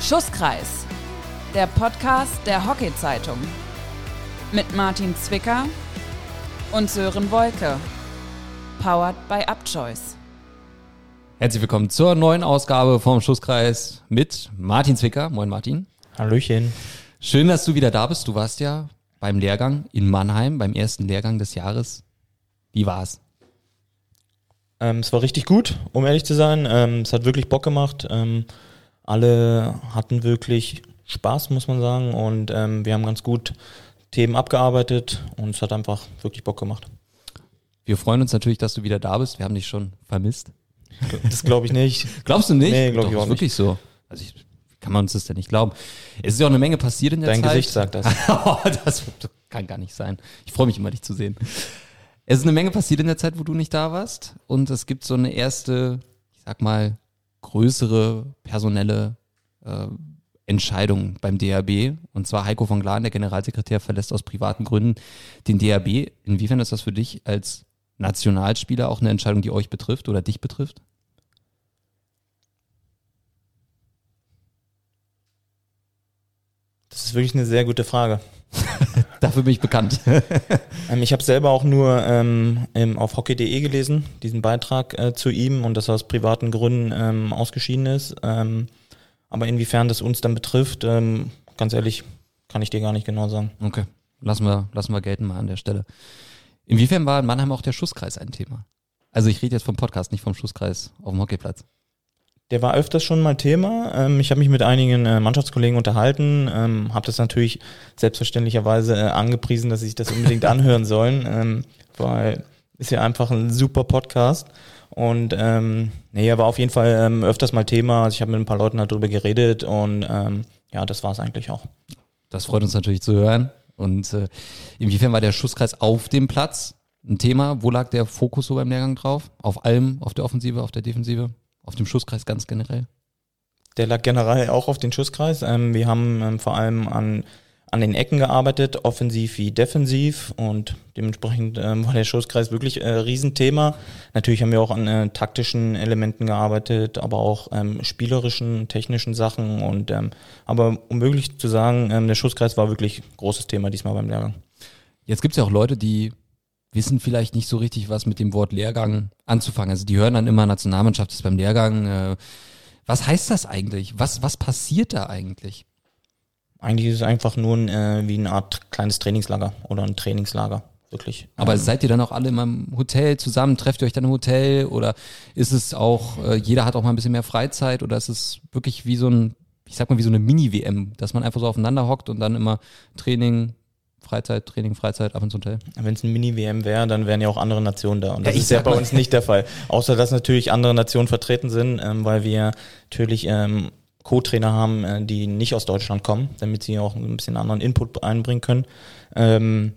Schusskreis, der Podcast der Hockey-Zeitung. Mit Martin Zwicker und Sören Wolke. Powered by Upchoice. Herzlich willkommen zur neuen Ausgabe vom Schusskreis mit Martin Zwicker. Moin Martin. Hallöchen. Schön, dass du wieder da bist. Du warst ja beim Lehrgang in Mannheim, beim ersten Lehrgang des Jahres. Wie war's? Ähm, es war richtig gut, um ehrlich zu sein. Ähm, es hat wirklich Bock gemacht. Ähm, alle hatten wirklich Spaß, muss man sagen. Und ähm, wir haben ganz gut Themen abgearbeitet und es hat einfach wirklich Bock gemacht. Wir freuen uns natürlich, dass du wieder da bist. Wir haben dich schon vermisst. Das glaube ich nicht. Glaubst du nicht? Nee, glaube ich auch ist wirklich so. Also ich, kann man uns das denn nicht glauben. Es ist ja auch eine Menge passiert in der Dein Zeit. Gesicht sagt das. Das kann gar nicht sein. Ich freue mich immer, dich zu sehen. Es ist eine Menge passiert in der Zeit, wo du nicht da warst. Und es gibt so eine erste, ich sag mal, größere personelle äh, Entscheidung beim DRB. Und zwar Heiko von Glan, der Generalsekretär, verlässt aus privaten Gründen den DRB. Inwiefern ist das für dich als Nationalspieler auch eine Entscheidung, die euch betrifft oder dich betrifft? Das ist wirklich eine sehr gute Frage. Dafür bin ich bekannt. Ähm, ich habe selber auch nur ähm, im, auf hockey.de gelesen, diesen Beitrag äh, zu ihm und dass er aus privaten Gründen ähm, ausgeschieden ist. Ähm, aber inwiefern das uns dann betrifft, ähm, ganz ehrlich, kann ich dir gar nicht genau sagen. Okay, lassen wir, lassen wir gelten mal an der Stelle. Inwiefern war in Mannheim auch der Schusskreis ein Thema? Also ich rede jetzt vom Podcast, nicht vom Schusskreis auf dem Hockeyplatz. Der war öfters schon mal Thema. Ähm, ich habe mich mit einigen äh, Mannschaftskollegen unterhalten, ähm, habe das natürlich selbstverständlicherweise äh, angepriesen, dass sie sich das unbedingt anhören sollen, ähm, weil ist ja einfach ein super Podcast. Und ähm, nee, er war auf jeden Fall ähm, öfters mal Thema. Also ich habe mit ein paar Leuten darüber geredet und ähm, ja, das war es eigentlich auch. Das freut uns natürlich zu hören. Und äh, inwiefern war der Schusskreis auf dem Platz ein Thema? Wo lag der Fokus so beim Lehrgang drauf? Auf allem, auf der Offensive, auf der Defensive? Auf dem Schusskreis ganz generell? Der lag generell auch auf den Schusskreis. Ähm, wir haben ähm, vor allem an, an den Ecken gearbeitet, offensiv wie defensiv und dementsprechend ähm, war der Schusskreis wirklich äh, Riesenthema. Natürlich haben wir auch an äh, taktischen Elementen gearbeitet, aber auch ähm, spielerischen, technischen Sachen und ähm, aber um möglich zu sagen, ähm, der Schusskreis war wirklich großes Thema diesmal beim Lehrgang. Jetzt gibt es ja auch Leute, die wissen vielleicht nicht so richtig, was mit dem Wort Lehrgang anzufangen. Also die hören dann immer, Nationalmannschaft ist beim Lehrgang. Äh, was heißt das eigentlich? Was, was passiert da eigentlich? Eigentlich ist es einfach nur ein, äh, wie eine Art kleines Trainingslager oder ein Trainingslager, wirklich. Aber Ähm, seid ihr dann auch alle in einem Hotel zusammen? Trefft ihr euch dann im Hotel? Oder ist es auch, äh, jeder hat auch mal ein bisschen mehr Freizeit? Oder ist es wirklich wie so ein, ich sag mal, wie so eine Mini-WM, dass man einfach so aufeinander hockt und dann immer Training, Freizeit, Training, Freizeit, ab ins Hotel? Wenn es ein Mini-WM wäre, dann wären ja auch andere Nationen da. Und das Ja, ist ja bei uns nicht der Fall. Außer dass natürlich andere Nationen vertreten sind, ähm, weil wir natürlich ähm, Co-Trainer haben, äh, die nicht aus Deutschland kommen, damit sie auch ein bisschen anderen Input einbringen können. Ähm,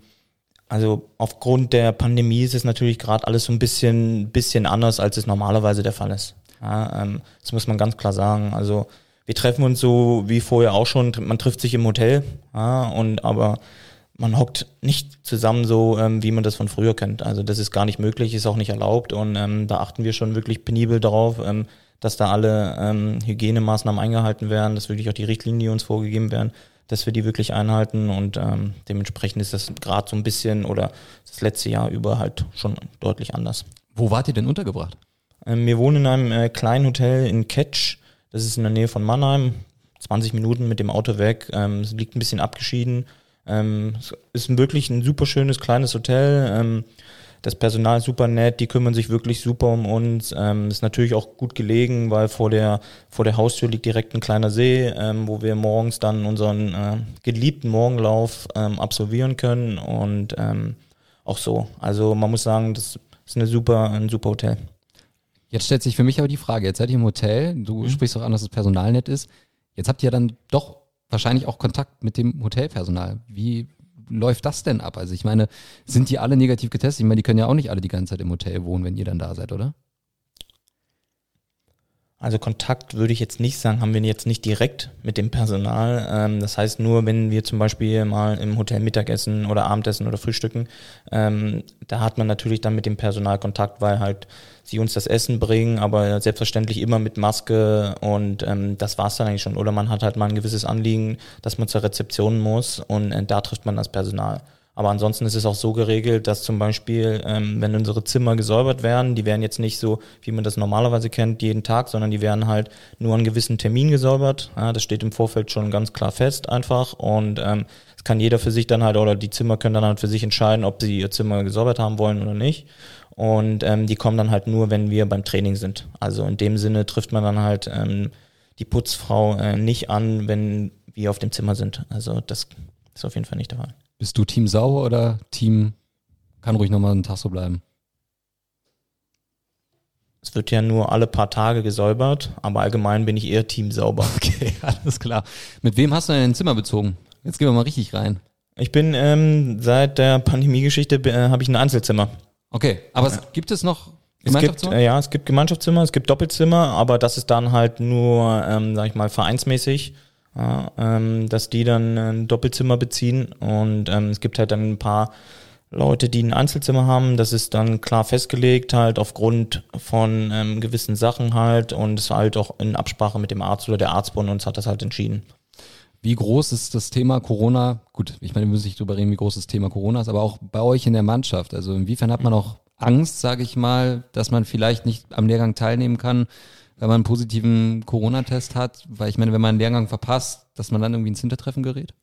also aufgrund der Pandemie ist es natürlich gerade alles so ein bisschen, bisschen anders, als es normalerweise der Fall ist. Ja, ähm, das muss man ganz klar sagen. Also wir treffen uns so wie vorher auch schon. Man trifft sich im Hotel, ja, und aber man hockt nicht zusammen so, ähm, wie man das von früher kennt. Also das ist gar nicht möglich, ist auch nicht erlaubt und ähm, da achten wir schon wirklich penibel darauf, ähm, dass da alle ähm, Hygienemaßnahmen eingehalten werden, dass wirklich auch die Richtlinien, die uns vorgegeben werden, dass wir die wirklich einhalten und ähm, dementsprechend ist das gerade so ein bisschen oder das letzte Jahr über halt schon deutlich anders. Wo wart ihr denn untergebracht? Ähm, wir wohnen in einem äh, kleinen Hotel in Ketsch, das ist in der Nähe von Mannheim, 20 Minuten mit dem Auto weg, ähm, es liegt ein bisschen abgeschieden. Ähm, es ist wirklich ein super schönes kleines Hotel. Ähm, das Personal ist super nett, die kümmern sich wirklich super um uns. Ähm, ist natürlich auch gut gelegen, weil vor der, vor der Haustür liegt direkt ein kleiner See, ähm, wo wir morgens dann unseren äh, geliebten Morgenlauf ähm, absolvieren können und ähm, auch so. Also man muss sagen, das ist eine super, ein super Hotel. Jetzt stellt sich für mich aber die Frage, jetzt seid ihr im Hotel, du sprichst auch an, dass das Personal nett ist. Jetzt habt ihr dann doch wahrscheinlich auch Kontakt mit dem Hotelpersonal. Wie läuft das denn ab? Also ich meine, sind die alle negativ getestet? Ich meine, die können ja auch nicht alle die ganze Zeit im Hotel wohnen, wenn ihr dann da seid, oder? Also Kontakt würde ich jetzt nicht sagen, haben wir jetzt nicht direkt mit dem Personal. Ähm, das heißt nur, wenn wir zum Beispiel mal im Hotel Mittagessen oder Abendessen oder Frühstücken, ähm, da hat man natürlich dann mit dem Personal Kontakt, weil halt sie uns das Essen bringen, aber selbstverständlich immer mit Maske und ähm, das war's dann eigentlich schon. Oder man hat halt mal ein gewisses Anliegen, dass man zur Rezeption muss und äh, da trifft man das Personal. Aber ansonsten ist es auch so geregelt, dass zum Beispiel, ähm, wenn unsere Zimmer gesäubert werden, die werden jetzt nicht so, wie man das normalerweise kennt, jeden Tag, sondern die werden halt nur an gewissen Termin gesäubert. Ja, das steht im Vorfeld schon ganz klar fest einfach. Und ähm, es kann jeder für sich dann halt, oder die Zimmer können dann halt für sich entscheiden, ob sie ihr Zimmer gesäubert haben wollen oder nicht. Und ähm, die kommen dann halt nur, wenn wir beim Training sind. Also in dem Sinne trifft man dann halt ähm, die Putzfrau äh, nicht an, wenn wir auf dem Zimmer sind. Also das ist auf jeden Fall nicht der Fall. Bist du Team sauber oder Team kann ruhig nochmal einen Tag so bleiben? Es wird ja nur alle paar Tage gesäubert, aber allgemein bin ich eher Team sauber. Okay, alles klar. Mit wem hast du denn dein Zimmer bezogen? Jetzt gehen wir mal richtig rein. Ich bin ähm, seit der Pandemiegeschichte äh, habe ich ein Einzelzimmer. Okay, aber es, gibt es noch es gibt, äh, ja, es gibt Gemeinschaftszimmer, es gibt Doppelzimmer, aber das ist dann halt nur, ähm, sag ich mal, vereinsmäßig ja, ähm, dass die dann ein Doppelzimmer beziehen und ähm, es gibt halt dann ein paar Leute, die ein Einzelzimmer haben, das ist dann klar festgelegt, halt aufgrund von ähm, gewissen Sachen halt und es halt auch in Absprache mit dem Arzt oder der Arztbund uns hat das halt entschieden. Wie groß ist das Thema Corona? Gut, ich meine, wir müssen nicht drüber reden, wie groß das Thema Corona ist, aber auch bei euch in der Mannschaft. Also inwiefern hat man auch Angst, sage ich mal, dass man vielleicht nicht am Lehrgang teilnehmen kann, wenn man einen positiven Corona-Test hat? Weil ich meine, wenn man einen Lehrgang verpasst, dass man dann irgendwie ins Hintertreffen gerät?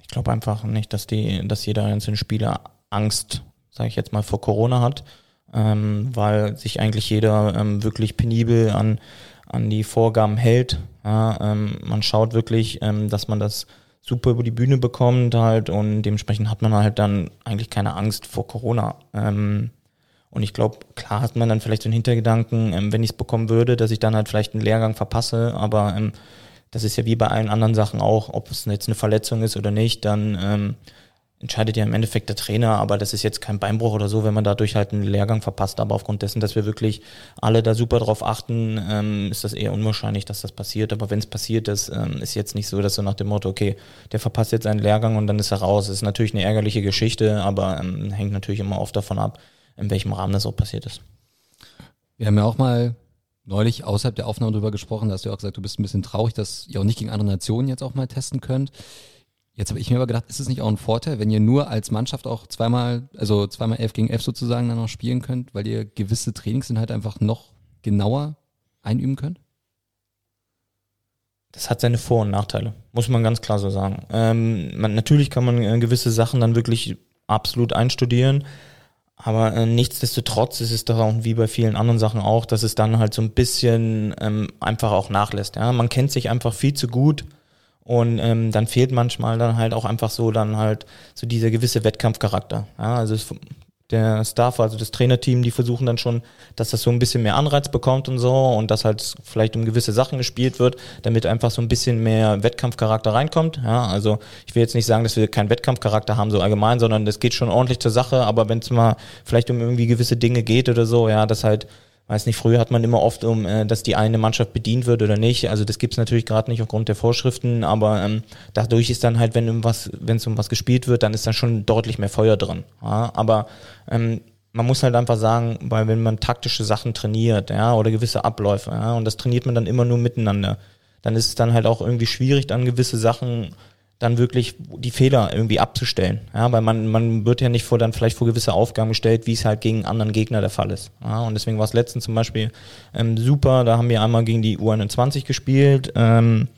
Ich glaube einfach nicht, dass die, dass jeder einzelne Spieler Angst, sage ich jetzt mal, vor Corona hat, ähm, weil sich eigentlich jeder ähm, wirklich penibel an, an die Vorgaben hält. Ja, ähm, man schaut wirklich, ähm, dass man das super über die Bühne bekommt halt und dementsprechend hat man halt dann eigentlich keine Angst vor Corona. Ähm, und ich glaube, klar hat man dann vielleicht so einen Hintergedanken, ähm, wenn ich es bekommen würde, dass ich dann halt vielleicht einen Lehrgang verpasse, aber ähm, das ist ja wie bei allen anderen Sachen auch, ob es jetzt eine Verletzung ist oder nicht, dann ähm, entscheidet ja im Endeffekt der Trainer, aber das ist jetzt kein Beinbruch oder so, wenn man dadurch halt einen Lehrgang verpasst. Aber aufgrund dessen, dass wir wirklich alle da super drauf achten, ähm, ist das eher unwahrscheinlich, dass das passiert. Aber wenn es passiert ist, ähm, ist jetzt nicht so, dass so nach dem Motto, okay, der verpasst jetzt einen Lehrgang und dann ist er raus. Das ist natürlich eine ärgerliche Geschichte, aber ähm, hängt natürlich immer oft davon ab, in welchem Rahmen das auch passiert ist. Wir haben ja auch mal neulich außerhalb der Aufnahme darüber gesprochen, da hast du ja auch gesagt, du bist ein bisschen traurig, dass ihr auch nicht gegen andere Nationen jetzt auch mal testen könnt. Jetzt habe ich mir aber gedacht, ist es nicht auch ein Vorteil, wenn ihr nur als Mannschaft auch zweimal, also zweimal elf gegen elf sozusagen dann noch spielen könnt, weil ihr gewisse Trainingsinhalte einfach noch genauer einüben könnt? Das hat seine Vor- und Nachteile, muss man ganz klar so sagen. Ähm, man, natürlich kann man äh, gewisse Sachen dann wirklich absolut einstudieren, aber äh, nichtsdestotrotz ist es doch auch wie bei vielen anderen Sachen auch, dass es dann halt so ein bisschen ähm, einfach auch nachlässt. Ja? Man kennt sich einfach viel zu gut und ähm, dann fehlt manchmal dann halt auch einfach so dann halt so dieser gewisse Wettkampfcharakter. Ja? Also es der Staff, also das Trainerteam, die versuchen dann schon, dass das so ein bisschen mehr Anreiz bekommt und so und dass halt vielleicht um gewisse Sachen gespielt wird, damit einfach so ein bisschen mehr Wettkampfcharakter reinkommt. Ja, also ich will jetzt nicht sagen, dass wir keinen Wettkampfcharakter haben so allgemein, sondern das geht schon ordentlich zur Sache, aber wenn es mal vielleicht um irgendwie gewisse Dinge geht oder so, ja, das halt weiß nicht, früher hat man immer oft um, äh, dass die eine Mannschaft bedient wird oder nicht. Also das gibt's natürlich gerade nicht aufgrund der Vorschriften, aber ähm, dadurch ist dann halt, wenn um was, wenn es um was gespielt wird, dann ist da schon deutlich mehr Feuer drin. Ja? Aber ähm, man muss halt einfach sagen, weil wenn man taktische Sachen trainiert, ja, oder gewisse Abläufe, ja, und das trainiert man dann immer nur miteinander, dann ist es dann halt auch irgendwie schwierig, dann gewisse Sachen dann wirklich die Fehler irgendwie abzustellen. Ja, weil man, man wird ja nicht vor dann vielleicht vor gewisse Aufgaben gestellt, wie es halt gegen anderen Gegner der Fall ist. Ja, und deswegen war es letztens zum Beispiel ähm, super, da haben wir einmal gegen die U21 gespielt. Ähm,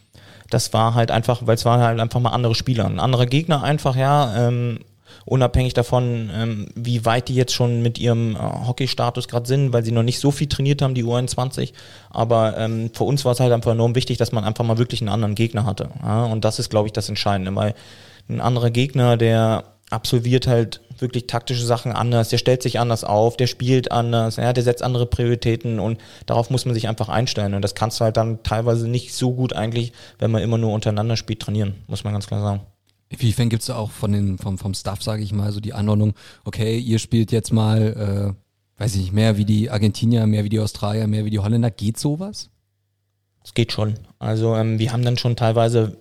das war halt einfach, weil es waren halt einfach mal andere Spieler. Ein anderer Gegner einfach, ja, ähm, unabhängig davon, ähm, wie weit die jetzt schon mit ihrem äh, Hockey-Status gerade sind, weil sie noch nicht so viel trainiert haben, die U21. Aber ähm, für uns war es halt einfach enorm wichtig, dass man einfach mal wirklich einen anderen Gegner hatte. Ja? Und das ist, glaube ich, das Entscheidende, weil ein anderer Gegner, der absolviert halt wirklich taktische Sachen anders, der stellt sich anders auf, der spielt anders, ja, der setzt andere Prioritäten und darauf muss man sich einfach einstellen. Und das kannst du halt dann teilweise nicht so gut eigentlich, wenn man immer nur untereinander spielt, trainieren, muss man ganz klar sagen. Inwiefern gibt es da auch von den, vom, vom Staff, sage ich mal, so die Anordnung, okay, ihr spielt jetzt mal, äh, weiß ich nicht, mehr wie die Argentinier, mehr wie die Australier, mehr wie die Holländer. Geht sowas? Es geht schon. Also ähm, wir haben dann schon teilweise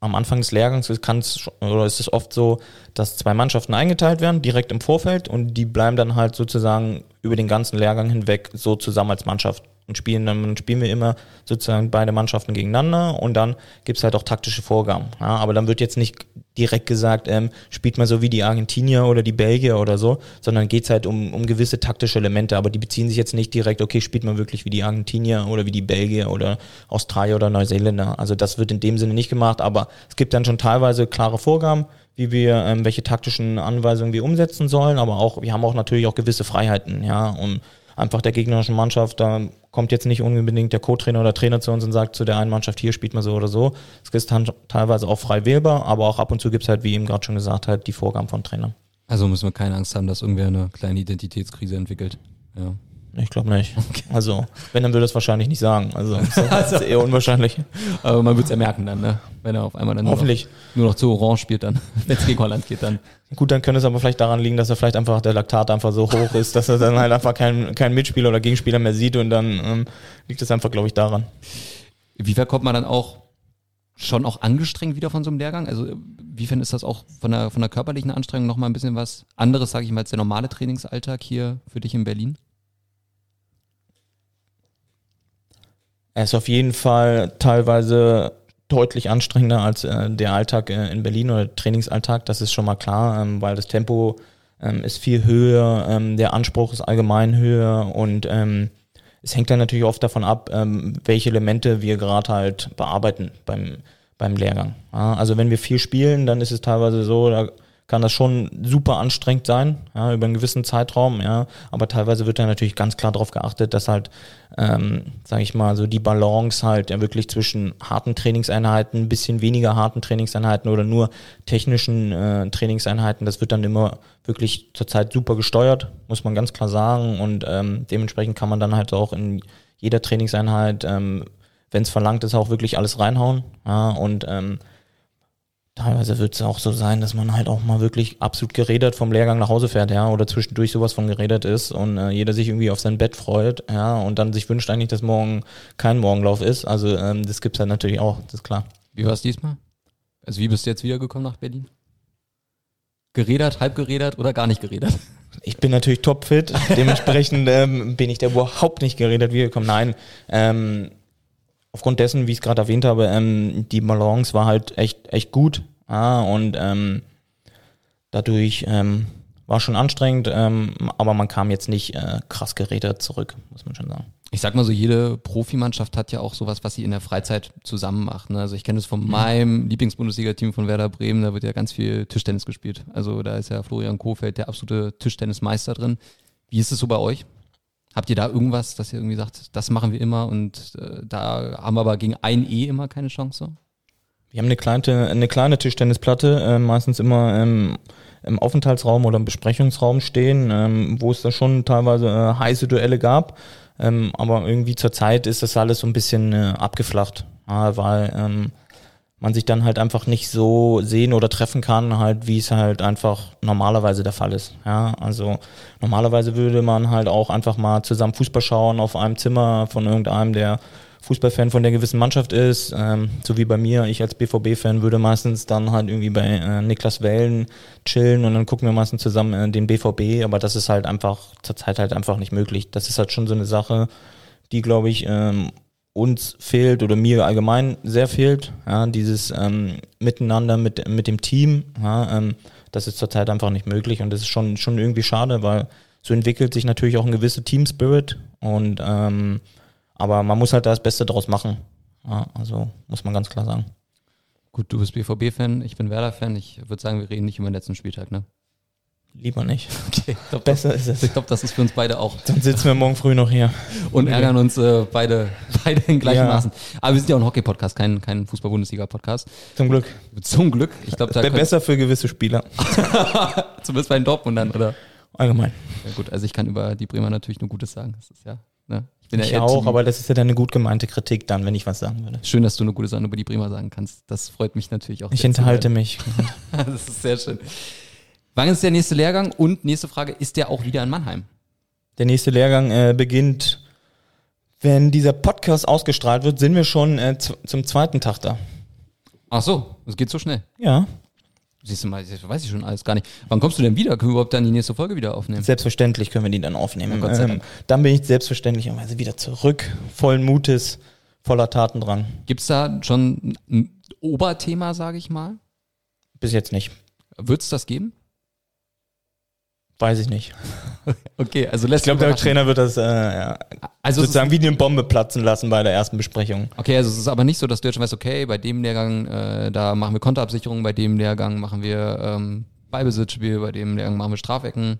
am Anfang des Lehrgangs kann es oder ist es oft so, dass zwei Mannschaften eingeteilt werden, direkt im Vorfeld und die bleiben dann halt sozusagen über den ganzen Lehrgang hinweg so zusammen als Mannschaft und spielen dann spielen wir immer sozusagen beide Mannschaften gegeneinander und dann gibt's halt auch taktische Vorgaben. Ja, aber dann wird jetzt nicht direkt gesagt, ähm, spielt man so wie die Argentinier oder die Belgier oder so, sondern geht's halt um, um gewisse taktische Elemente, aber die beziehen sich jetzt nicht direkt, okay, spielt man wirklich wie die Argentinier oder wie die Belgier oder Australier oder Neuseeländer. Also das wird in dem Sinne nicht gemacht, aber es gibt dann schon teilweise klare Vorgaben, wie wir, ähm, welche taktischen Anweisungen wir umsetzen sollen, aber auch, wir haben auch natürlich auch gewisse Freiheiten, ja, um einfach der gegnerischen Mannschaft, da kommt jetzt nicht unbedingt der Co-Trainer oder Trainer zu uns und sagt zu der einen Mannschaft, hier spielt man so oder so. Es ist teilweise auch frei wählbar, aber auch ab und zu gibt es halt, wie eben gerade schon gesagt hat, die Vorgaben von Trainern. Also müssen wir keine Angst haben, dass irgendwer eine kleine Identitätskrise entwickelt. Ja. Ich glaube nicht. Okay. Also, wenn, dann würde es wahrscheinlich nicht sagen. Also, das ist eher unwahrscheinlich. Aber man wird es ja merken dann, ne? Wenn er auf einmal dann Hoffentlich. Nur, noch, nur noch zu Orange spielt dann, wenn es gegen Holland geht dann. Gut, dann könnte es aber vielleicht daran liegen, dass er vielleicht einfach der Laktat einfach so hoch ist, dass er dann halt einfach keinen kein Mitspieler oder Gegenspieler mehr sieht und dann ähm, liegt es einfach, glaube ich, daran. Wie kommt man dann auch schon auch angestrengt wieder von so einem Lehrgang? Also wiefern ist das auch von der, von der körperlichen Anstrengung nochmal ein bisschen was anderes, sage ich mal, als der normale Trainingsalltag hier für dich in Berlin? Er ist auf jeden Fall teilweise deutlich anstrengender als äh, der Alltag äh, in Berlin oder der Trainingsalltag, das ist schon mal klar, ähm, weil das Tempo ähm, ist viel höher, ähm, der Anspruch ist allgemein höher und ähm, es hängt dann natürlich oft davon ab, ähm, welche Elemente wir gerade halt bearbeiten beim, beim Lehrgang. Ja, also wenn wir viel spielen, dann ist es teilweise so, da kann das schon super anstrengend sein, ja, über einen gewissen Zeitraum, ja. Aber teilweise wird da natürlich ganz klar darauf geachtet, dass halt, ähm, sage ich mal, so die Balance halt ja wirklich zwischen harten Trainingseinheiten, ein bisschen weniger harten Trainingseinheiten oder nur technischen äh, Trainingseinheiten, das wird dann immer wirklich zurzeit super gesteuert, muss man ganz klar sagen. Und ähm, dementsprechend kann man dann halt auch in jeder Trainingseinheit, ähm, wenn es verlangt ist, auch wirklich alles reinhauen. Ja, und ähm, teilweise wird es auch so sein, dass man halt auch mal wirklich absolut geredet vom Lehrgang nach Hause fährt, ja, oder zwischendurch sowas von geredet ist und äh, jeder sich irgendwie auf sein Bett freut, ja, und dann sich wünscht eigentlich, dass morgen kein Morgenlauf ist. Also ähm, das gibt's halt natürlich auch, das ist klar. Wie war es diesmal? Also wie bist du jetzt wiedergekommen nach Berlin? Geredert, halb geredert oder gar nicht geredert? Ich bin natürlich topfit, dementsprechend ähm, bin ich da überhaupt nicht geredet wiedergekommen. Nein, ähm, aufgrund dessen, wie ich es gerade erwähnt habe, ähm, die Balance war halt echt, echt gut. Ja, und ähm, dadurch ähm, war schon anstrengend, ähm, aber man kam jetzt nicht äh, krass gerädert zurück, muss man schon sagen. Ich sag mal so, jede Profimannschaft hat ja auch sowas, was sie in der Freizeit zusammen macht. Ne? Also ich kenne es von mhm. meinem Lieblingsbundesliga-Team von Werder Bremen, da wird ja ganz viel Tischtennis gespielt. Also da ist ja Florian Kohfeldt der absolute Tischtennismeister drin. Wie ist es so bei euch? Habt ihr da irgendwas, dass ihr irgendwie sagt, das machen wir immer und äh, da haben wir aber gegen ein E immer keine Chance? Wir haben eine kleine, eine kleine Tischtennisplatte, äh, meistens immer ähm, im Aufenthaltsraum oder im Besprechungsraum stehen, ähm, wo es da schon teilweise äh, heiße Duelle gab. Ähm, aber irgendwie zur Zeit ist das alles so ein bisschen äh, abgeflacht, weil ähm, man sich dann halt einfach nicht so sehen oder treffen kann, halt wie es halt einfach normalerweise der Fall ist. Ja, also normalerweise würde man halt auch einfach mal zusammen Fußball schauen auf einem Zimmer von irgendeinem, der Fußballfan von der gewissen Mannschaft ist, ähm, so wie bei mir. Ich als BVB-Fan würde meistens dann halt irgendwie bei äh, Niklas Wellen chillen und dann gucken wir meistens zusammen äh, den BVB, aber das ist halt einfach zurzeit halt einfach nicht möglich. Das ist halt schon so eine Sache, die glaube ich ähm, uns fehlt oder mir allgemein sehr fehlt, ja, dieses ähm, Miteinander mit, mit dem Team, ja, ähm, das ist zurzeit einfach nicht möglich und das ist schon, schon irgendwie schade, weil so entwickelt sich natürlich auch ein gewisser Team Spirit und ähm, aber man muss halt das Beste draus machen. Ja, also muss man ganz klar sagen. Gut, du bist BVB-Fan, ich bin Werder-Fan. Ich würde sagen, wir reden nicht über den letzten Spieltag, ne? Lieber nicht. Okay, ich glaub, Besser das, ist es. Ich glaube, das ist für uns beide auch. Dann sitzen wir morgen früh noch hier. Und ärgern uns äh, beide, beide in gleichen ja. Maßen. Aber wir sind ja auch ein Hockey-Podcast, kein, kein Fußball-Bundesliga-Podcast. Zum Glück. Zum Glück. Ich glaube, da besser für gewisse Spieler. Zumindest bei den Dortmundern, oder? Allgemein. Ja gut, also ich kann über die Bremer natürlich nur Gutes sagen. Das ist ja, ne? Ich bin ich ja auch, aber das ist ja dann eine gut gemeinte Kritik dann, wenn ich was sagen würde. Schön, dass du eine gute Sache über die Bremer sagen kannst. Das freut mich natürlich auch. Ich enthalte mich. das ist sehr schön. Wann ist der nächste Lehrgang? Und nächste Frage, ist der auch wieder in Mannheim? Der nächste Lehrgang äh, beginnt Wenn dieser Podcast ausgestrahlt wird, sind wir schon äh, zu, zum zweiten Tag da. Ach so, es geht so schnell. Ja, Siehst du mal, das weiß ich schon alles gar nicht. Wann kommst du denn wieder? Können wir überhaupt dann die nächste Folge wieder aufnehmen? selbstverständlich können wir die dann aufnehmen. Ja, Gott sei Ähm, dann bin ich selbstverständlicherweise wieder zurück, vollen Mutes, voller Taten dran. Gibt's da schon ein Oberthema, sage ich mal? Bis jetzt nicht. Wird's das geben? Weiß ich nicht. Okay, also lässt Ich glaube, der Trainer wird das äh, ja, also sozusagen wie eine Bombe platzen lassen bei der ersten Besprechung. okay, also es ist aber nicht so, dass du jetzt schon weißt, okay, bei dem Lehrgang, äh, da machen wir Konterabsicherung, bei dem Lehrgang machen wir ähm, Ballbesitzspiel, bei dem Lehrgang machen wir Strafecken.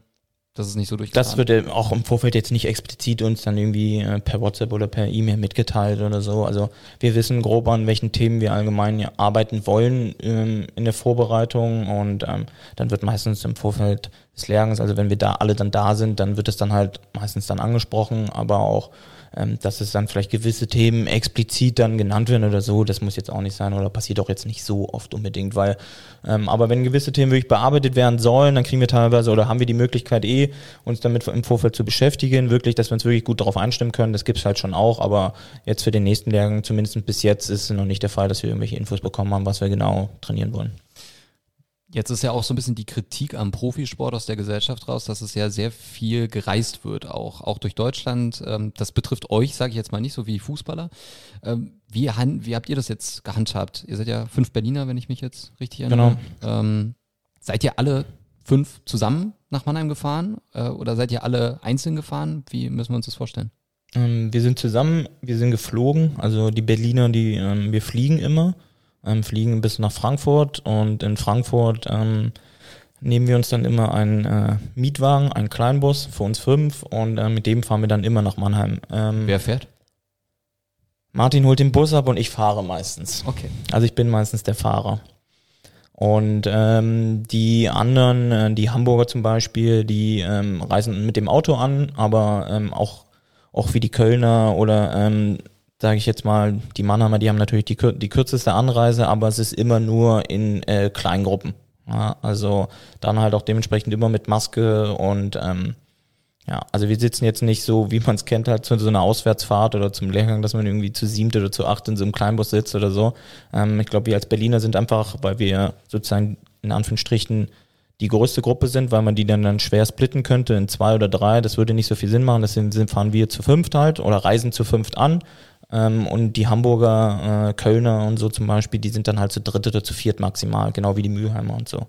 Das ist nicht so durchgeplant. Das wird auch im Vorfeld jetzt nicht explizit uns dann irgendwie äh, per WhatsApp oder per E-Mail mitgeteilt oder so. Also wir wissen grob an welchen Themen wir allgemein arbeiten wollen ähm, in der Vorbereitung und ähm, dann wird meistens im Vorfeld des Lehrgangs, also wenn wir da alle dann da sind, dann wird es dann halt meistens dann angesprochen, aber auch ähm, dass es dann vielleicht gewisse Themen explizit dann genannt werden oder so, das muss jetzt auch nicht sein oder passiert auch jetzt nicht so oft unbedingt, weil, ähm, aber wenn gewisse Themen wirklich bearbeitet werden sollen, dann kriegen wir teilweise oder haben wir die Möglichkeit eh, uns damit im Vorfeld zu beschäftigen, wirklich, dass wir uns wirklich gut darauf einstimmen können, das gibt's halt schon auch, aber jetzt für den nächsten Lehrgang, zumindest bis jetzt, ist es noch nicht der Fall, dass wir irgendwelche Infos bekommen haben, was wir genau trainieren wollen. Jetzt ist ja auch so ein bisschen die Kritik am Profisport aus der Gesellschaft raus, dass es ja sehr viel gereist wird, auch, auch durch Deutschland. Ähm, das betrifft euch, sage ich jetzt mal nicht, so wie Fußballer. Ähm, wie, wie habt ihr das jetzt gehandhabt? Ihr seid ja fünf Berliner, wenn ich mich jetzt richtig erinnere. Ähm, seid ihr alle fünf zusammen nach Mannheim gefahren äh, oder seid ihr alle einzeln gefahren? Wie müssen wir uns das vorstellen? Ähm, wir sind zusammen, wir sind geflogen, also die Berliner, die, wir fliegen immer, ähm, fliegen bis nach Frankfurt und in Frankfurt ähm, nehmen wir uns dann immer einen äh, Mietwagen, einen Kleinbus für uns fünf und äh, mit dem fahren wir dann immer nach Mannheim. Ähm, Wer fährt? Martin holt den Bus ab und ich fahre meistens. Okay. Also ich bin meistens der Fahrer. Und ähm, die anderen, äh, die Hamburger zum Beispiel, die ähm, reisen mit dem Auto an, aber ähm, auch, auch wie die Kölner oder ähm, sage ich jetzt mal, die Mannheimer, die haben natürlich die, die kürzeste Anreise, aber es ist immer nur in äh, Kleingruppen. Ja, also dann halt auch dementsprechend immer mit Maske und ähm, ja, also wir sitzen jetzt nicht so, wie man es kennt, halt zu so einer Auswärtsfahrt oder zum Lehrgang, dass man irgendwie zu siebt oder zu acht in so einem Kleinbus sitzt oder so. Ähm, ich glaube, wir als Berliner sind einfach, weil wir sozusagen in Anführungsstrichen die größte Gruppe sind, weil man die dann, dann schwer splitten könnte in zwei oder drei. Das würde nicht so viel Sinn machen. Deswegen fahren wir zu fünft halt oder reisen zu fünft an. Ähm, und die Hamburger, äh, Kölner und so zum Beispiel, die sind dann halt zu dritt oder zu viert maximal, genau wie die Mülheimer und so.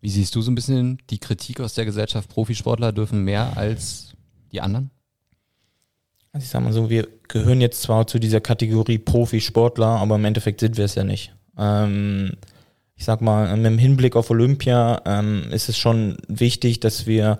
Wie siehst du so ein bisschen die Kritik aus der Gesellschaft? Profisportler dürfen mehr als die anderen? Also ich sag mal so, wir gehören jetzt zwar zu dieser Kategorie Profisportler, aber im Endeffekt sind wir es ja nicht. Ähm, ich sag mal, mit dem Hinblick auf Olympia ähm, ist es schon wichtig, dass wir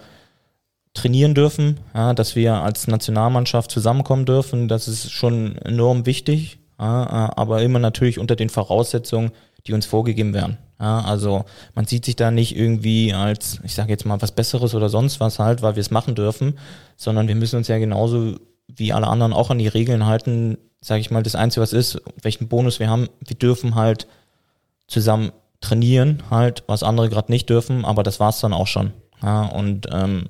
trainieren dürfen, ja, dass wir als Nationalmannschaft zusammenkommen dürfen. Das ist schon enorm wichtig, ja, äh, aber immer natürlich unter den Voraussetzungen, die uns vorgegeben werden. Ja, also man sieht sich da nicht irgendwie als, ich sage jetzt mal, was Besseres oder sonst was halt, weil wir es machen dürfen, sondern wir müssen uns ja genauso wie alle anderen auch an die Regeln halten. Sage ich mal, das Einzige, was ist, welchen Bonus wir haben, wir dürfen halt zusammen trainieren, halt, was andere gerade nicht dürfen, aber das war's dann auch schon. Ja, und ähm,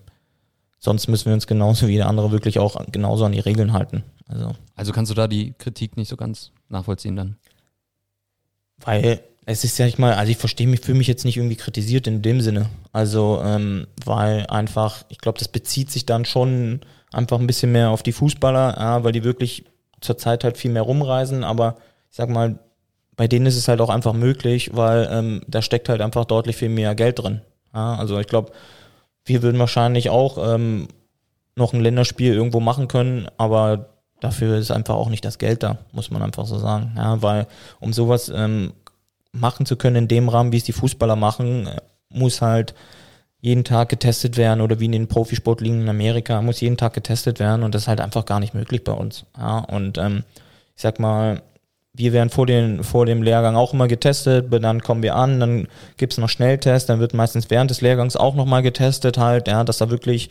sonst müssen wir uns genauso wie der andere wirklich auch genauso an die Regeln halten. Also Also kannst du da die Kritik nicht so ganz nachvollziehen dann? Weil es ist ja ich mal, also ich verstehe mich, fühle mich jetzt nicht irgendwie kritisiert in dem Sinne. Also, ähm, weil einfach, ich glaube, das bezieht sich dann schon einfach ein bisschen mehr auf die Fußballer, ja, weil die wirklich zurzeit halt viel mehr rumreisen, aber ich sag mal, bei denen ist es halt auch einfach möglich, weil ähm, da steckt halt einfach deutlich viel mehr Geld drin. Ja, also ich glaube, wir würden wahrscheinlich auch ähm, noch ein Länderspiel irgendwo machen können, aber dafür ist einfach auch nicht das Geld da, muss man einfach so sagen. Ja, weil um sowas ähm, machen zu können in dem Rahmen, wie es die Fußballer machen, äh, muss halt jeden Tag getestet werden oder wie in den Profisportligen in Amerika, muss jeden Tag getestet werden und das ist halt einfach gar nicht möglich bei uns. Ja, und ähm, ich sag mal, wir werden vor, den, vor dem Lehrgang auch immer getestet, dann kommen wir an, dann gibt's noch Schnelltests, dann wird meistens während des Lehrgangs auch nochmal getestet halt, ja, dass da wirklich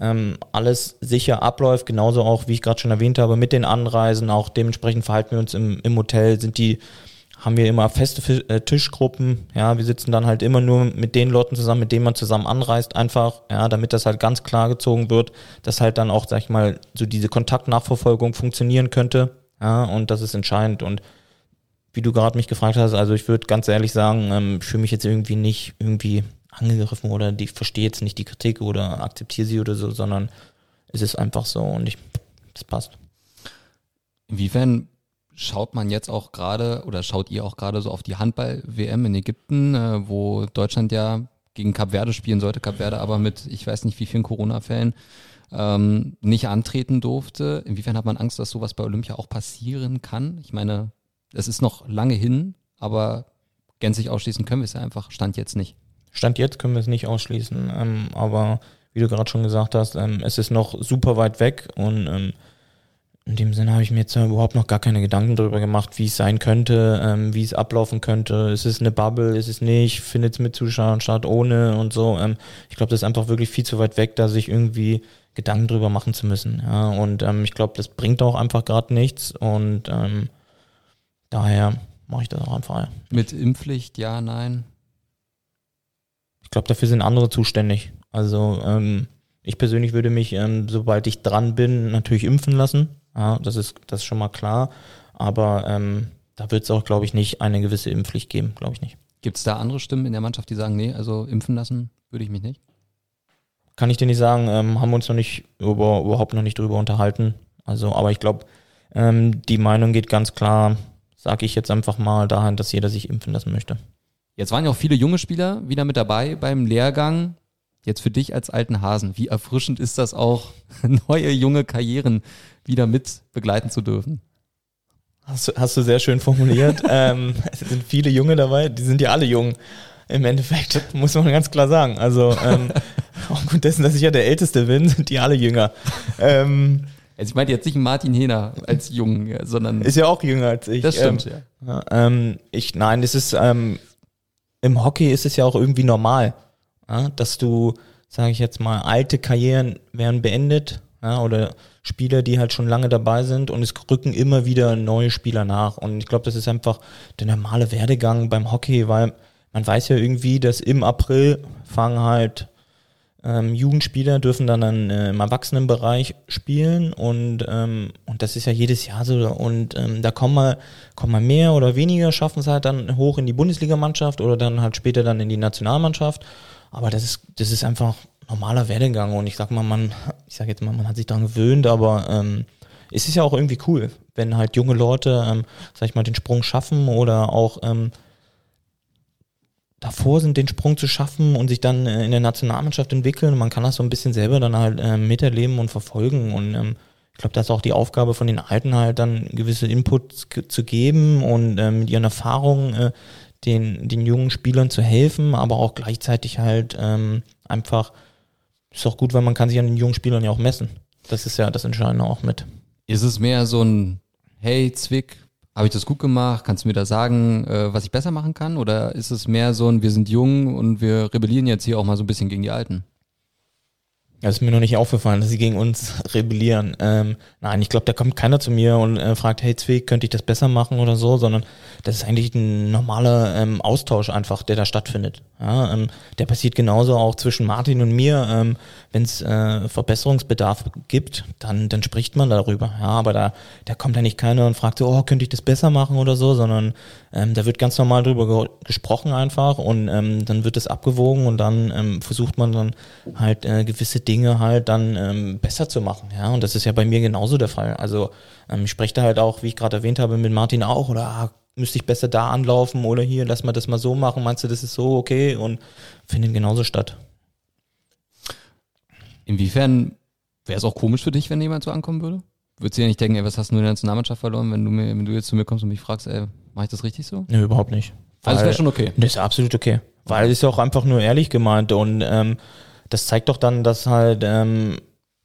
ähm, alles sicher abläuft, genauso auch, wie ich gerade schon erwähnt habe, mit den Anreisen, auch dementsprechend verhalten wir uns im, im Hotel, sind die haben wir immer feste äh, Tischgruppen. Ja, wir sitzen dann halt immer nur mit den Leuten zusammen, mit denen man zusammen anreist, einfach, ja, damit das halt ganz klar gezogen wird, dass halt dann auch, sag ich mal, so diese Kontaktnachverfolgung funktionieren könnte. Ja, und das ist entscheidend. Und wie du gerade mich gefragt hast, also ich würde ganz ehrlich sagen, ähm, ich fühle mich jetzt irgendwie nicht irgendwie angegriffen oder die, ich verstehe jetzt nicht die Kritik oder akzeptiere sie oder so, sondern es ist einfach so und ich, das passt. Inwiefern schaut man jetzt auch gerade oder schaut ihr auch gerade so auf die Handball-WM in Ägypten, äh, wo Deutschland ja gegen Kap Verde spielen sollte, Kap Verde aber mit, ich weiß nicht wie vielen Corona-Fällen ähm, nicht antreten durfte. Inwiefern hat man Angst, dass sowas bei Olympia auch passieren kann? Ich meine, es ist noch lange hin, aber gänzlich ausschließen können wir es ja einfach, stand jetzt nicht. Stand jetzt können wir es nicht ausschließen, ähm, aber wie du gerade schon gesagt hast, ähm, es ist noch super weit weg und ähm, in dem Sinne habe ich mir jetzt ja überhaupt noch gar keine Gedanken darüber gemacht, wie es sein könnte, ähm, wie es ablaufen könnte. Ist es eine Bubble, ist es nicht, findet es mit Zuschauern statt, ohne und so. Ähm, ich glaube, das ist einfach wirklich viel zu weit weg, da sich irgendwie Gedanken drüber machen zu müssen. Ja, und ähm, ich glaube, das bringt auch einfach gerade nichts und ähm, daher mache ich das auch einfach. Ja. Mit Impfpflicht, ja, nein. Ich glaube, dafür sind andere zuständig. Also ähm, ich persönlich würde mich, ähm, sobald ich dran bin, natürlich impfen lassen. Ja, das ist das ist schon mal klar. Aber ähm, da wird es auch, glaube ich, nicht eine gewisse Impfpflicht geben, glaube ich nicht. Gibt es da andere Stimmen in der Mannschaft, die sagen, nee, also impfen lassen würde ich mich nicht? Kann ich dir nicht sagen, ähm, haben wir uns noch nicht über, überhaupt noch nicht drüber unterhalten. Also, aber ich glaube, ähm, die Meinung geht ganz klar, sage ich jetzt einfach mal dahin, dass jeder sich impfen lassen möchte. Jetzt waren ja auch viele junge Spieler wieder mit dabei beim Lehrgang. Jetzt für dich als alten Hasen, wie erfrischend ist das auch, neue junge Karrieren wieder mit begleiten zu dürfen? Hast du, hast du sehr schön formuliert. ähm, es sind viele Junge dabei, die sind ja alle jung. Im Endeffekt, muss man ganz klar sagen. Also, ähm, aufgrund dessen, dass ich ja der Älteste bin, sind die alle jünger. Ähm, Also ich meinte jetzt nicht Martin Hehner als Jung, sondern ist ja auch jünger als ich. das stimmt, Ähm, ja. Ja, ähm, ich, nein, es ist, ähm, im Hockey ist es ja auch irgendwie normal, ja, dass du, sage ich jetzt mal, alte Karrieren werden beendet, ja, oder Spieler, die halt schon lange dabei sind und es rücken immer wieder neue Spieler nach. Und ich glaube, das ist einfach der normale Werdegang beim Hockey, weil man weiß ja irgendwie, dass im April fangen halt ähm, Jugendspieler dürfen dann, dann äh, im Erwachsenenbereich spielen und, ähm, und das ist ja jedes Jahr so und ähm, da kommen mal, kommen mal mehr oder weniger, schaffen es halt dann hoch in die Bundesligamannschaft oder dann halt später dann in die Nationalmannschaft. Aber das ist, das ist einfach normaler Werdegang und ich sag mal, man, ich sag jetzt mal, man hat sich daran gewöhnt, aber ähm, es ist ja auch irgendwie cool, wenn halt junge Leute, ähm, sag ich mal, den Sprung schaffen oder auch ähm, davor sind, den Sprung zu schaffen und sich dann äh, in der Nationalmannschaft entwickeln. Und man kann das so ein bisschen selber dann halt äh, miterleben und verfolgen. Und ähm, ich glaube, das ist auch die Aufgabe von den Alten halt dann gewisse Inputs zu geben und ähm, mit ihren Erfahrungen äh, den, den jungen Spielern zu helfen, aber auch gleichzeitig halt ähm, einfach, ist auch gut, weil man kann sich an den jungen Spielern ja auch messen. Das ist ja das Entscheidende auch mit. Ist es mehr so ein, hey Zwick, habe ich das gut gemacht? Kannst du mir da sagen, äh, was ich besser machen kann? Oder ist es mehr so ein, wir sind jung und wir rebellieren jetzt hier auch mal so ein bisschen gegen die Alten? Ja, ist mir noch nicht aufgefallen, dass sie gegen uns rebellieren. Ähm, nein, ich glaube, da kommt keiner zu mir und äh, fragt, hey Zwick, könnte ich das besser machen oder so, sondern das ist eigentlich ein normaler ähm, Austausch einfach, der da stattfindet. Ja, ähm, der passiert genauso auch zwischen Martin und mir. Ähm, Wenn es äh, Verbesserungsbedarf gibt, dann, dann spricht man darüber. Ja, aber da, da kommt ja nicht keiner und fragt so, oh, könnte ich das besser machen oder so, sondern ähm, da wird ganz normal drüber ge gesprochen einfach und ähm, dann wird das abgewogen und dann ähm, versucht man dann halt äh, gewisse Dinge halt dann ähm, besser zu machen. Ja, und das ist ja bei mir genauso der Fall. Also ähm, ich spreche da halt auch, wie ich gerade erwähnt habe, mit Martin auch oder ah, müsste ich besser da anlaufen oder hier, lass mal das mal so machen, meinst du, das ist so okay und findet genauso statt. Inwiefern wäre es auch komisch für dich, wenn jemand so ankommen würde? Würdest du ja nicht denken, ey, was hast du in der Nationalmannschaft verloren, wenn du mir, wenn du jetzt zu mir kommst und mich fragst, ey, mach ich das richtig so? Nö, überhaupt nicht. Also Weil- wäre schon okay. Das ist absolut okay. Weil es ist ja auch einfach nur ehrlich gemeint und ähm, das zeigt doch dann, dass halt ähm,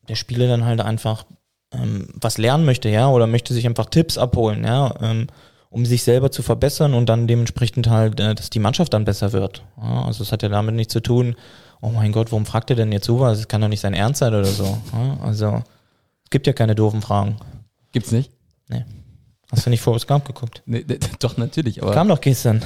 der Spieler dann halt einfach ähm, was lernen möchte, ja, oder möchte sich einfach Tipps abholen, ja, ähm, um sich selber zu verbessern und dann dementsprechend halt, äh, dass die Mannschaft dann besser wird. Ja, also es hat ja damit nichts zu tun, oh mein Gott, warum fragt er denn jetzt sowas? Das kann doch nicht sein Ernst sein oder so. Ja, also es gibt ja keine doofen Fragen. Gibt's nicht? Hast du nicht Forrest Gump geguckt? Nee, doch, natürlich, aber Kam doch gestern.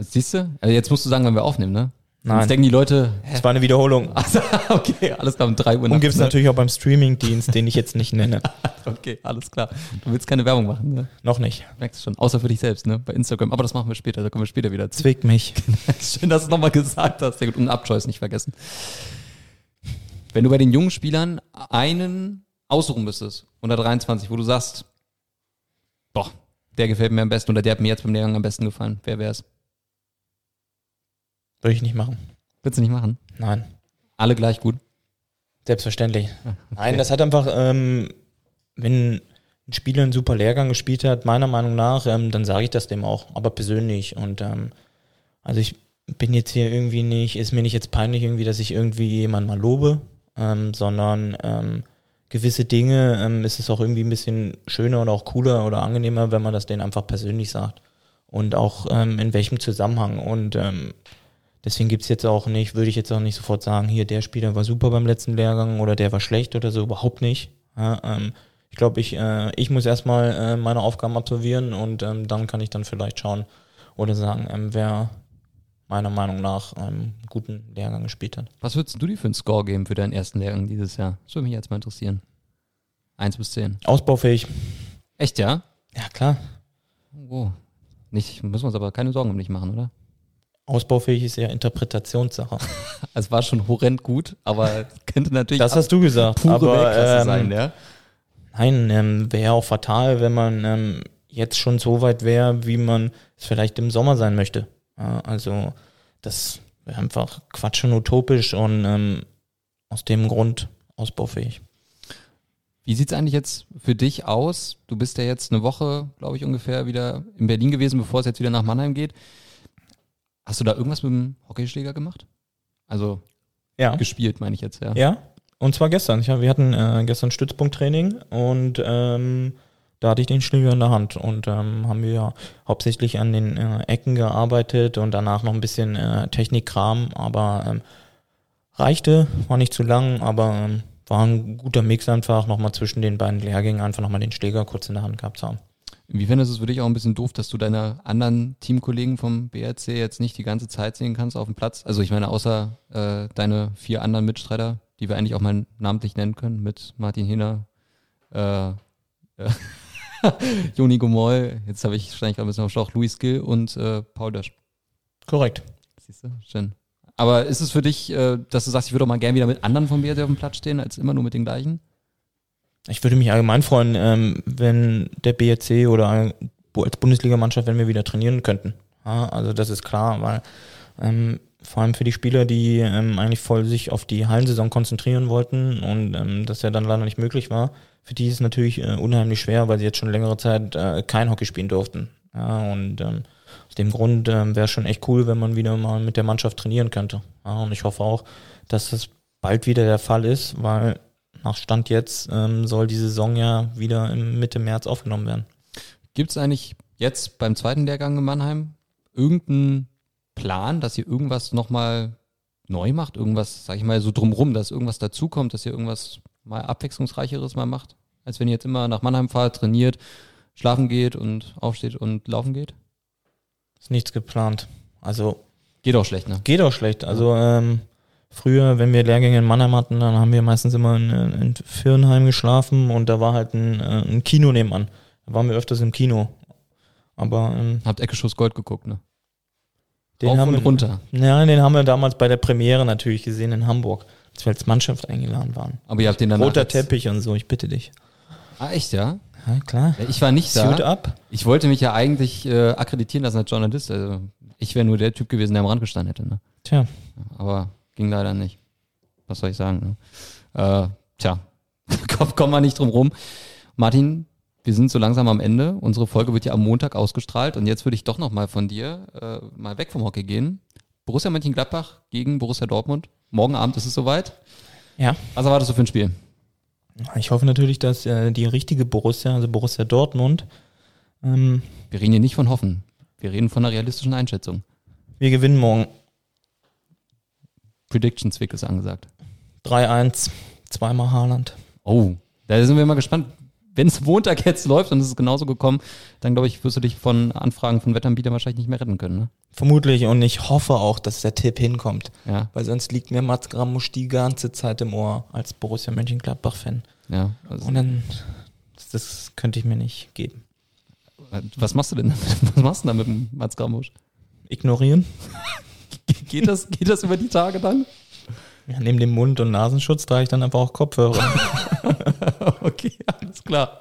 siehst du? Also jetzt musst du sagen, wenn wir aufnehmen, ne? Nein. Jetzt denken die Leute? Es war eine Wiederholung. Also, okay, alles klar, um 3 Uhr Und nachts, gibt es ne? natürlich auch beim Streamingdienst, den ich jetzt nicht nenne. Okay, alles klar. Du willst keine Werbung machen, ne? Noch nicht. Merkst du schon. Außer für dich selbst, ne? Bei Instagram. Aber das machen wir später, da kommen wir später wieder. Zwick mich. Schön, dass du es nochmal gesagt hast. Sehr gut. Und Abchoice nicht vergessen. Wenn du bei den jungen Spielern einen aussuchen müsstest, unter 23, wo du sagst, boah, der gefällt mir am besten oder der hat mir jetzt beim Lehrgang am besten gefallen, wer wär's? Würde ich nicht machen. Würdest du nicht machen? Nein. Alle gleich gut. Selbstverständlich. Nein, das hat einfach, ähm, wenn ein Spieler einen super Lehrgang gespielt hat, meiner Meinung nach, ähm, dann sage ich das dem auch, aber persönlich. Und ähm, also ich bin jetzt hier irgendwie nicht, ist mir nicht jetzt peinlich irgendwie, dass ich irgendwie jemanden mal lobe, ähm, sondern ähm, gewisse Dinge ähm, ist es auch irgendwie ein bisschen schöner oder auch cooler oder angenehmer, wenn man das denen einfach persönlich sagt. Und auch ähm, in welchem Zusammenhang. Und ähm, Deswegen gibt's jetzt auch nicht, würde ich jetzt auch nicht sofort sagen, hier, der Spieler war super beim letzten Lehrgang oder der war schlecht oder so, überhaupt nicht. Ja, ähm, ich glaube, ich, äh, ich muss erstmal äh, meine Aufgaben absolvieren und ähm, dann kann ich dann vielleicht schauen oder sagen, ähm, wer meiner Meinung nach ähm, einen guten Lehrgang gespielt hat. Was würdest du dir für einen Score geben für deinen ersten Lehrgang dieses Jahr? Das würde mich jetzt mal interessieren. Eins bis zehn. Ausbaufähig. Echt, ja? Ja, klar. Oh. Nicht, müssen wir uns aber keine Sorgen um dich machen, oder? Ausbaufähig ist ja Interpretationssache. Also war schon horrend gut, aber könnte natürlich Das hast du gesagt. pure aber, Weltklasse ähm, sein, ja? Nein, ähm, wäre auch fatal, wenn man ähm, jetzt schon so weit wäre, wie man es vielleicht im Sommer sein möchte. Ja, also das wäre einfach Quatsch und utopisch und ähm, aus dem Grund ausbaufähig. Wie sieht's eigentlich jetzt für dich aus? Du bist ja jetzt eine Woche, glaube ich, ungefähr wieder in Berlin gewesen, bevor es jetzt wieder nach Mannheim geht. Hast du da irgendwas mit dem Hockeyschläger gemacht? Also Ja. gespielt, meine ich jetzt, ja. Ja, und zwar gestern. Ich wir hatten äh, gestern Stützpunkttraining und ähm, da hatte ich den Schläger in der Hand und ähm, haben wir hauptsächlich an den äh, Ecken gearbeitet und danach noch ein bisschen äh, Technikkram, aber ähm, reichte, war nicht zu lang, aber ähm, war ein guter Mix einfach, nochmal zwischen den beiden Lehrgängen einfach nochmal den Schläger kurz in der Hand gehabt zu haben. Inwiefern ist es für dich auch ein bisschen doof, dass du deine anderen Teamkollegen vom BRC jetzt nicht die ganze Zeit sehen kannst auf dem Platz? Also ich meine, außer äh, deine vier anderen Mitstreiter, die wir eigentlich auch mal namentlich nennen können, mit Martin Hinner, äh, Joni Gomoll, jetzt habe ich wahrscheinlich gerade ein bisschen auf Schlauch, Luis Gill und äh, Paul Dösch. Korrekt. Siehst du? Schön. Aber ist es für dich, äh, dass du sagst, ich würde auch mal gerne wieder mit anderen vom BRC auf dem Platz stehen, als immer nur mit den gleichen? Ich würde mich allgemein freuen, ähm, wenn der BRC oder als Bundesligamannschaft, wenn wir wieder trainieren könnten. Ja, also das ist klar, weil ähm, vor allem für die Spieler, die ähm, eigentlich voll sich auf die Hallensaison konzentrieren wollten und ähm, das ja dann leider nicht möglich war, für die ist es natürlich äh, unheimlich schwer, weil sie jetzt schon längere Zeit äh, kein Hockey spielen durften. Ja, und ähm, aus dem Grund ähm, wäre es schon echt cool, wenn man wieder mal mit der Mannschaft trainieren könnte. Ja, und ich hoffe auch, dass das bald wieder der Fall ist, weil nach Stand jetzt ähm, soll die Saison ja wieder Mitte März aufgenommen werden. Gibt es eigentlich jetzt beim zweiten Lehrgang in Mannheim irgendeinen Plan, dass ihr irgendwas nochmal neu macht? Irgendwas, sag ich mal, so drumrum, dass irgendwas dazukommt, dass ihr irgendwas mal abwechslungsreicheres mal macht? Als wenn ihr jetzt immer nach Mannheim fahrt, trainiert, schlafen geht und aufsteht und laufen geht? Ist nichts geplant. Also Geht auch schlecht, ne? geht auch schlecht. Also ähm, früher, wenn wir Lehrgänge in Mannheim hatten, dann haben wir meistens immer in, in Firnheim geschlafen und da war halt ein, äh, ein Kino nebenan. Da waren wir öfters im Kino. Aber ähm, Habt Eckeschuss Gold geguckt, ne? Den Auf haben und wir, runter. Ja, den haben wir damals bei der Premiere natürlich gesehen in Hamburg, als wir als Mannschaft eingeladen waren. Aber ihr habt den dann Roter Teppich und so, ich bitte dich. Ah, echt, ja? Ja, klar. Ich war nicht Suit da. ab. Ich wollte mich ja eigentlich äh, akkreditieren lassen als Journalist. Also ich wäre nur der Typ gewesen, der am Rand gestanden hätte, ne? Tja, Aber ging leider nicht. Was soll ich sagen? Ne? Äh, tja, komm, komm mal nicht drum rum. Martin, wir sind so langsam am Ende. Unsere Folge wird ja am Montag ausgestrahlt und jetzt würde ich doch noch mal von dir äh, mal weg vom Hockey gehen. Borussia Mönchengladbach gegen Borussia Dortmund. Morgen Abend ist es soweit. ja. Was erwartest du für ein Spiel? Ich hoffe natürlich, dass äh, die richtige Borussia, also Borussia Dortmund, ähm, Wir reden hier nicht von Hoffen. Wir reden von einer realistischen Einschätzung. wir gewinnen morgen Prediction Zwick ist angesagt. 3-1, zweimal Haaland. Oh, da sind wir mal gespannt, wenn es Montag jetzt läuft und es ist genauso gekommen, dann glaube ich, wirst du dich von Anfragen von Wettanbietern wahrscheinlich nicht mehr retten können. Ne? Vermutlich und ich hoffe auch, dass der Tipp hinkommt. Ja, Weil sonst liegt mir Mats Gramusch die ganze Zeit im Ohr als Borussia Mönchengladbach-Fan. ja. Also, Und dann, das, das könnte ich mir nicht geben. was machst du denn? Was machst du denn da mit Mats Gramusch? Ignorieren? Geht das, geht das über die Tage dann? Ja, neben dem Mund- und Nasenschutz trage ich dann einfach auch Kopfhörer. okay, alles klar.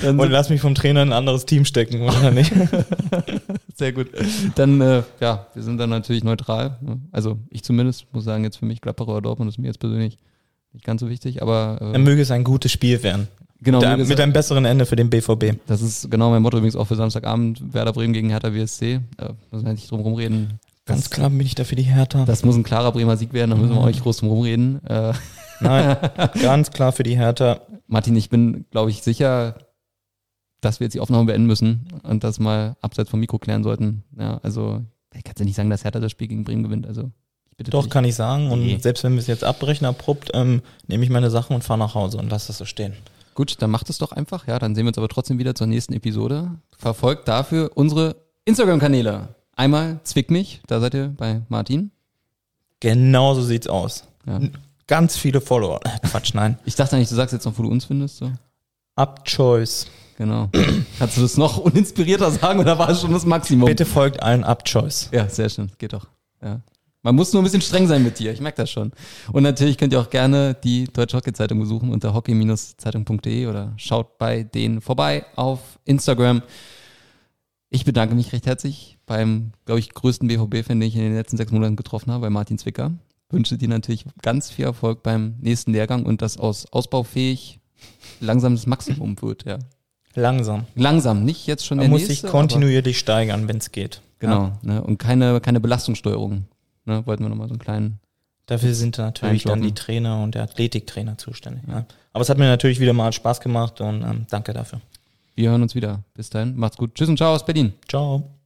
Dann und lass mich vom Trainer in ein anderes Team stecken, oder nicht? Sehr gut. Dann, äh, ja, wir sind dann natürlich neutral. Ne? Also ich zumindest muss sagen, jetzt für mich Gladbach oder Dortmund ist mir jetzt persönlich nicht ganz so wichtig, aber äh, Dann möge es ein gutes Spiel werden. genau, mit, mit einem besseren Ende für den BVB. das ist genau mein Motto übrigens auch für Samstagabend, Werder Bremen gegen Hertha WSC. Äh, müssen wir nicht drum rumreden. Ganz Das- klar bin ich dafür die Hertha. Das muss ein klarer Bremer Sieg werden, da müssen wir auch nicht groß drum rumreden. Äh, Nein, ganz klar für die Hertha. Martin, ich bin, glaube ich, sicher, dass wir jetzt die Aufnahme beenden müssen und das mal abseits vom Mikro klären sollten. Ja, also, ich kann ja nicht sagen, dass Hertha das Spiel gegen Bremen gewinnt. Also, Doch, dich. kann ich sagen. Und Nee. selbst wenn wir es jetzt abbrechen, abrupt, ähm, nehme ich meine Sachen und fahre nach Hause und lasse das so stehen. Gut, dann macht es doch einfach. Ja, dann sehen wir uns aber trotzdem wieder zur nächsten Episode. Verfolgt dafür unsere Instagram-Kanäle. Einmal Zwick mich, da seid ihr bei Martin. Genau so sieht's aus. Ja. Ganz viele Follower. Äh, Quatsch, nein. Ich dachte eigentlich, du sagst jetzt noch, wo du uns findest. So. Up Choice. Genau. Kannst du das noch uninspirierter sagen oder war es schon das Maximum? Bitte folgt allen Up Choice. Ja, sehr schön. Geht doch. Ja. Man muss nur ein bisschen streng sein mit dir. Ich merke das schon. Und natürlich könnt ihr auch gerne die Deutsche Hockey Zeitung besuchen unter hockey-zeitung.de oder schaut bei denen vorbei auf Instagram. Ich bedanke mich recht herzlich beim, glaube ich, größten BVB-Fan, den ich in den letzten sechs Monaten getroffen habe, bei Martin Zwicker. Wünsche dir natürlich ganz viel Erfolg beim nächsten Lehrgang und dass aus ausbaufähig langsam das Maximum wird, ja. Langsam. Langsam, nicht jetzt schon Man der muss nächste. sich kontinuierlich steigern, wenn es geht. Genau, ne? und keine, keine Belastungssteuerung. Ne? Wollten wir nochmal so einen kleinen. Dafür sind natürlich dann die Trainer und der Athletiktrainer zuständig. Ja. Aber es hat mir natürlich wieder mal Spaß gemacht und ähm, danke dafür. Wir hören uns wieder. Bis dahin, macht's gut. Tschüss und ciao aus Berlin. Ciao.